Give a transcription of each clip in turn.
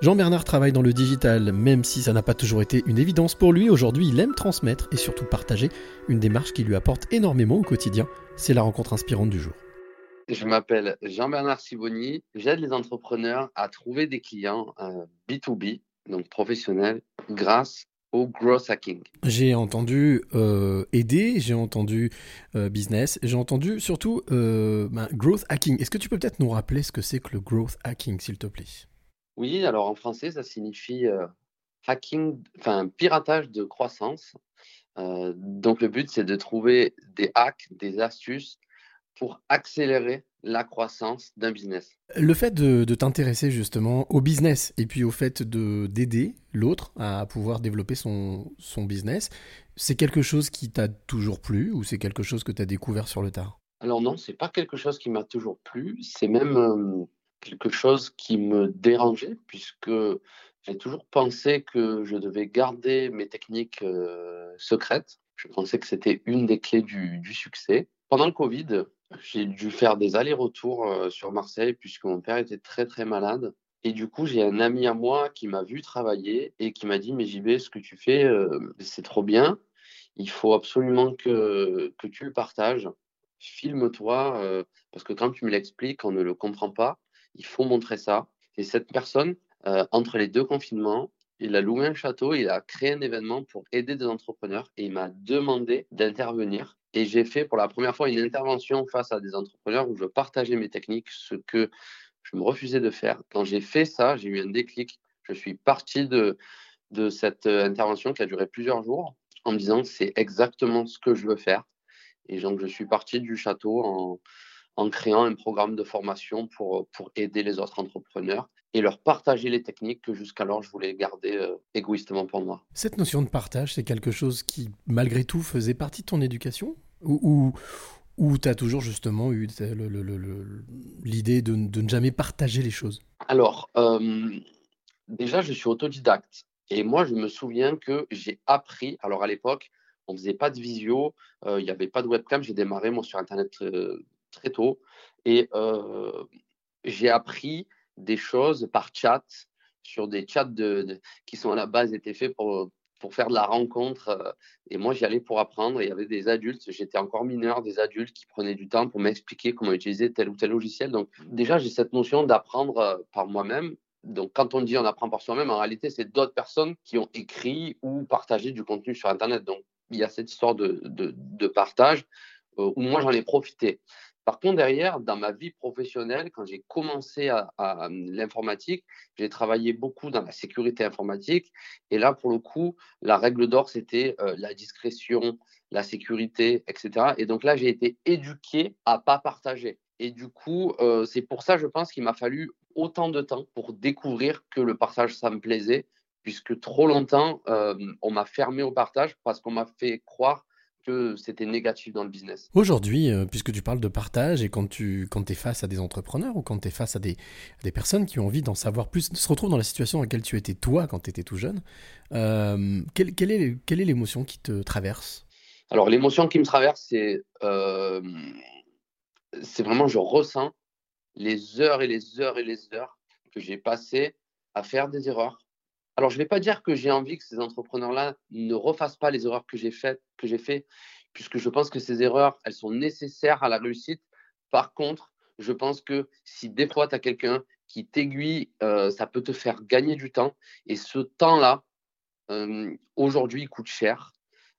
Jean-Bernard travaille dans le digital, même si ça n'a pas toujours été une évidence pour lui. Aujourd'hui, il aime transmettre et surtout partager une démarche qui lui apporte énormément au quotidien. C'est la rencontre inspirante du jour. Je m'appelle Jean-Bernard Siboni. J'aide les entrepreneurs à trouver des clients B2B, euh, donc professionnels, grâce au growth hacking. J'ai entendu euh, aider, j'ai entendu euh, business, j'ai entendu surtout ben, growth hacking. Est-ce que tu peux peut-être nous rappeler ce que c'est que le growth hacking, s'il te plaît? Oui, alors en français, ça signifie hacking, enfin piratage de croissance. donc le but, c'est de trouver des hacks, des astuces pour accélérer la croissance d'un business. Le fait de, t'intéresser justement au business et puis au fait de d'aider l'autre à pouvoir développer son, son business, c'est quelque chose qui t'a toujours plu ou c'est quelque chose que tu as découvert sur le tard? Alors non, c'est pas quelque chose qui m'a toujours plu, c'est même quelque chose qui me dérangeait, puisque j'ai toujours pensé que je devais garder mes techniques euh, secrètes. Je pensais que c'était une des clés du, succès. Pendant le Covid, j'ai dû faire des allers-retours euh, sur Marseille, puisque mon père était très très malade. Et du coup, j'ai un ami à moi qui m'a vu travailler et qui m'a dit, mais JB, ce que tu fais, euh, c'est trop bien. Il faut absolument que, que tu le partages. Filme-toi, parce que quand tu me l'expliques, on ne le comprend pas il faut montrer ça. Et cette personne, euh, entre les deux confinements, il a loué un château, il a créé un événement pour aider des entrepreneurs et il m'a demandé d'intervenir. Et j'ai fait pour la première fois une intervention face à des entrepreneurs où je partageais mes techniques, ce que je me refusais de faire. Quand j'ai fait ça, j'ai eu un déclic. Je suis parti de, de cette euh, intervention qui a duré plusieurs jours en me disant c'est exactement ce que je veux faire. Et donc je suis parti du château en, en créant un programme de formation pour, pour aider les autres entrepreneurs et leur partager les techniques que jusqu'alors je voulais garder euh, égoïstement pour moi. Cette notion de partage, c'est quelque chose qui, malgré tout, faisait partie de ton éducation Ou, ou, tu as toujours justement eu l'idée de, de, ne jamais partager les choses? Alors, euh, déjà, je suis autodidacte. Et moi, je me souviens que j'ai appris, alors à l'époque, on ne faisait pas de visio, euh, il n'y avait pas de webcam, j'ai démarré moi sur Internet très tôt. Et euh, j'ai appris des choses par chat, sur des chats de, qui sont à la base étaient faits pour, pour faire de la rencontre. Euh, et moi, j'y allais pour apprendre. il y avait des adultes, j'étais encore mineur, des adultes qui prenaient du temps pour m'expliquer comment utiliser tel ou tel logiciel. Donc, déjà, j'ai cette notion d'apprendre euh, par moi-même. Donc, quand on dit on apprend par soi-même, en réalité, c'est d'autres personnes qui ont écrit ou partagé du contenu sur Internet. Donc, il y a cette histoire de, de partage où moi, j'en ai profité. Par contre, derrière, dans ma vie professionnelle, quand j'ai commencé à, l'informatique, j'ai travaillé beaucoup dans la sécurité informatique. Et là, pour le coup, la règle d'or, c'était euh, la discrétion, la sécurité, etc. Et donc là, j'ai été éduqué à pas partager. Et du coup, euh, c'est pour ça, je pense qu'il m'a fallu autant de temps pour découvrir que le partage, ça me plaisait, puisque trop longtemps, euh, on m'a fermé au partage parce qu'on m'a fait croire c'était négatif dans le business. Aujourd'hui, euh, puisque tu parles de partage et quand tu quand es face à des entrepreneurs ou quand tu es face à des, des personnes qui ont envie d'en savoir plus, se retrouvent dans la situation dans laquelle tu étais toi quand tu étais tout jeune, euh, quelle, quelle, est, quelle est l'émotion qui te traverse? Alors l'émotion qui me traverse, c'est euh, c'est vraiment, je ressens les heures et les heures et les heures que j'ai passées à faire des erreurs, alors, je ne vais pas dire que j'ai envie que ces entrepreneurs-là ne refassent pas les erreurs que j'ai faites, puisque je pense que ces erreurs, elles sont nécessaires à la réussite. Par contre, je pense que si des fois tu as quelqu'un qui t'aiguille, euh, ça peut te faire gagner du temps. Et ce temps-là, euh, aujourd'hui, il coûte cher.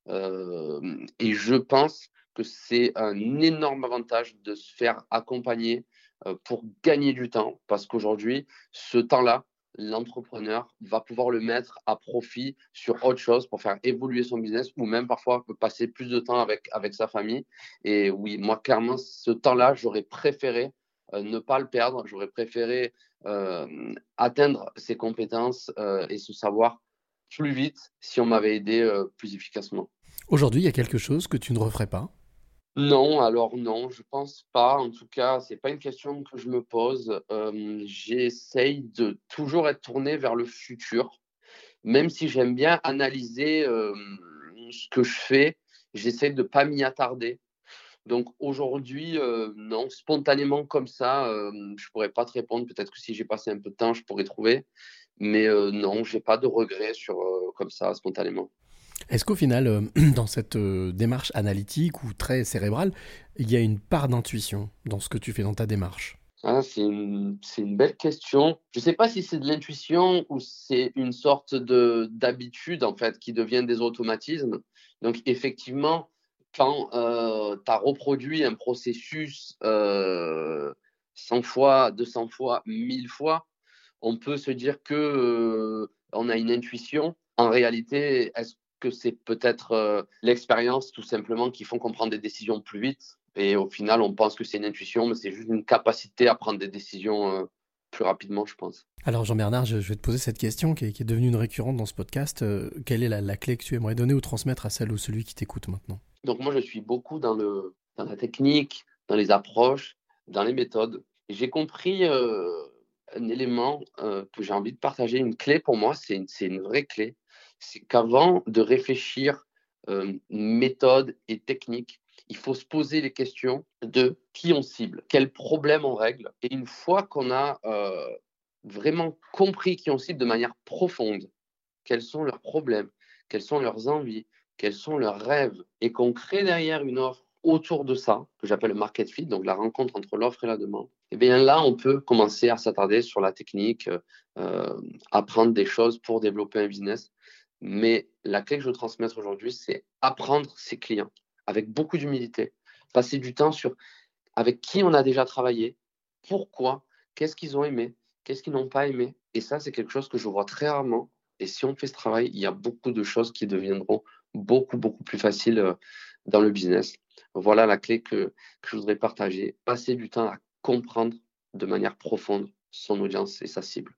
Euh, et je pense que c'est un énorme avantage de se faire accompagner pour gagner du temps, parce qu'aujourd'hui, ce temps-là, l'entrepreneur va pouvoir le mettre à profit sur autre chose pour faire évoluer son business ou même parfois passer plus de temps avec, avec sa famille. Et oui, moi, clairement, ce temps-là, j'aurais préféré euh, ne pas le perdre. J'aurais préféré euh, atteindre ses compétences euh, et ce savoir plus vite si on m'avait aidé plus efficacement. Aujourd'hui, il y a quelque chose que tu ne referais pas? Non, alors non, je pense pas. En tout cas, c'est pas une question que je me pose. Euh, j'essaye de toujours être tourné vers le futur, même si j'aime bien analyser euh, ce que je fais. J'essaie de pas m'y attarder. Donc aujourd'hui, euh, non, spontanément comme ça, je pourrais pas te répondre. Peut-être que si j'ai passé un peu de temps, je pourrais trouver. Mais non, j'ai pas de regrets sur comme ça spontanément. Est-ce qu'au final, euh, dans cette démarche analytique ou très cérébrale, il y a une part d'intuition dans ce que tu fais dans ta démarche? Ah, c'est une, belle question. Je ne sais pas si c'est de l'intuition ou c'est une sorte d'habitude en fait qui devient des automatismes. Donc effectivement, quand euh, tu as reproduit un processus euh, 100 fois, 200 fois, 1000 fois, on peut se dire que euh, on a une intuition. En réalité, est-ce que c'est peut-être euh, l'expérience tout simplement qui font qu'on prend des décisions plus vite et au final, on pense que c'est une intuition, mais c'est juste une capacité à prendre des décisions euh, plus rapidement, je pense. Alors Jean-Bernard, je, vais te poser cette question qui est, devenue une récurrente dans ce podcast. Euh, quelle est la, clé que tu aimerais donner ou transmettre à celle ou celui qui t'écoute maintenant? Donc moi, je suis beaucoup dans, le, dans la technique, dans les approches, dans les méthodes. J'ai compris un élément que j'ai envie de partager, une clé pour moi, c'est une, une vraie clé. C'est qu'avant de réfléchir méthode et technique, il faut se poser les questions de qui on cible, quel problème on règle. Et une fois qu'on a euh, vraiment compris qui on cible de manière profonde, quels sont leurs problèmes, quelles sont leurs envies, quels sont leurs rêves, et qu'on crée derrière une offre autour de ça, que j'appelle le market fit, donc la rencontre entre l'offre et la demande, et eh bien là, on peut commencer à s'attarder sur la technique, euh, apprendre des choses pour développer un business. Mais la clé que je veux transmettre aujourd'hui, c'est apprendre ses clients avec beaucoup d'humilité, passer du temps sur avec qui on a déjà travaillé, pourquoi, qu'est-ce qu'ils ont aimé, qu'est-ce qu'ils n'ont pas aimé. Et ça, c'est quelque chose que je vois très rarement. Et si on fait ce travail, il y a beaucoup de choses qui deviendront beaucoup, beaucoup plus faciles euh, dans le business. Voilà la clé que, que je voudrais partager. Passer du temps à comprendre de manière profonde son audience et sa cible.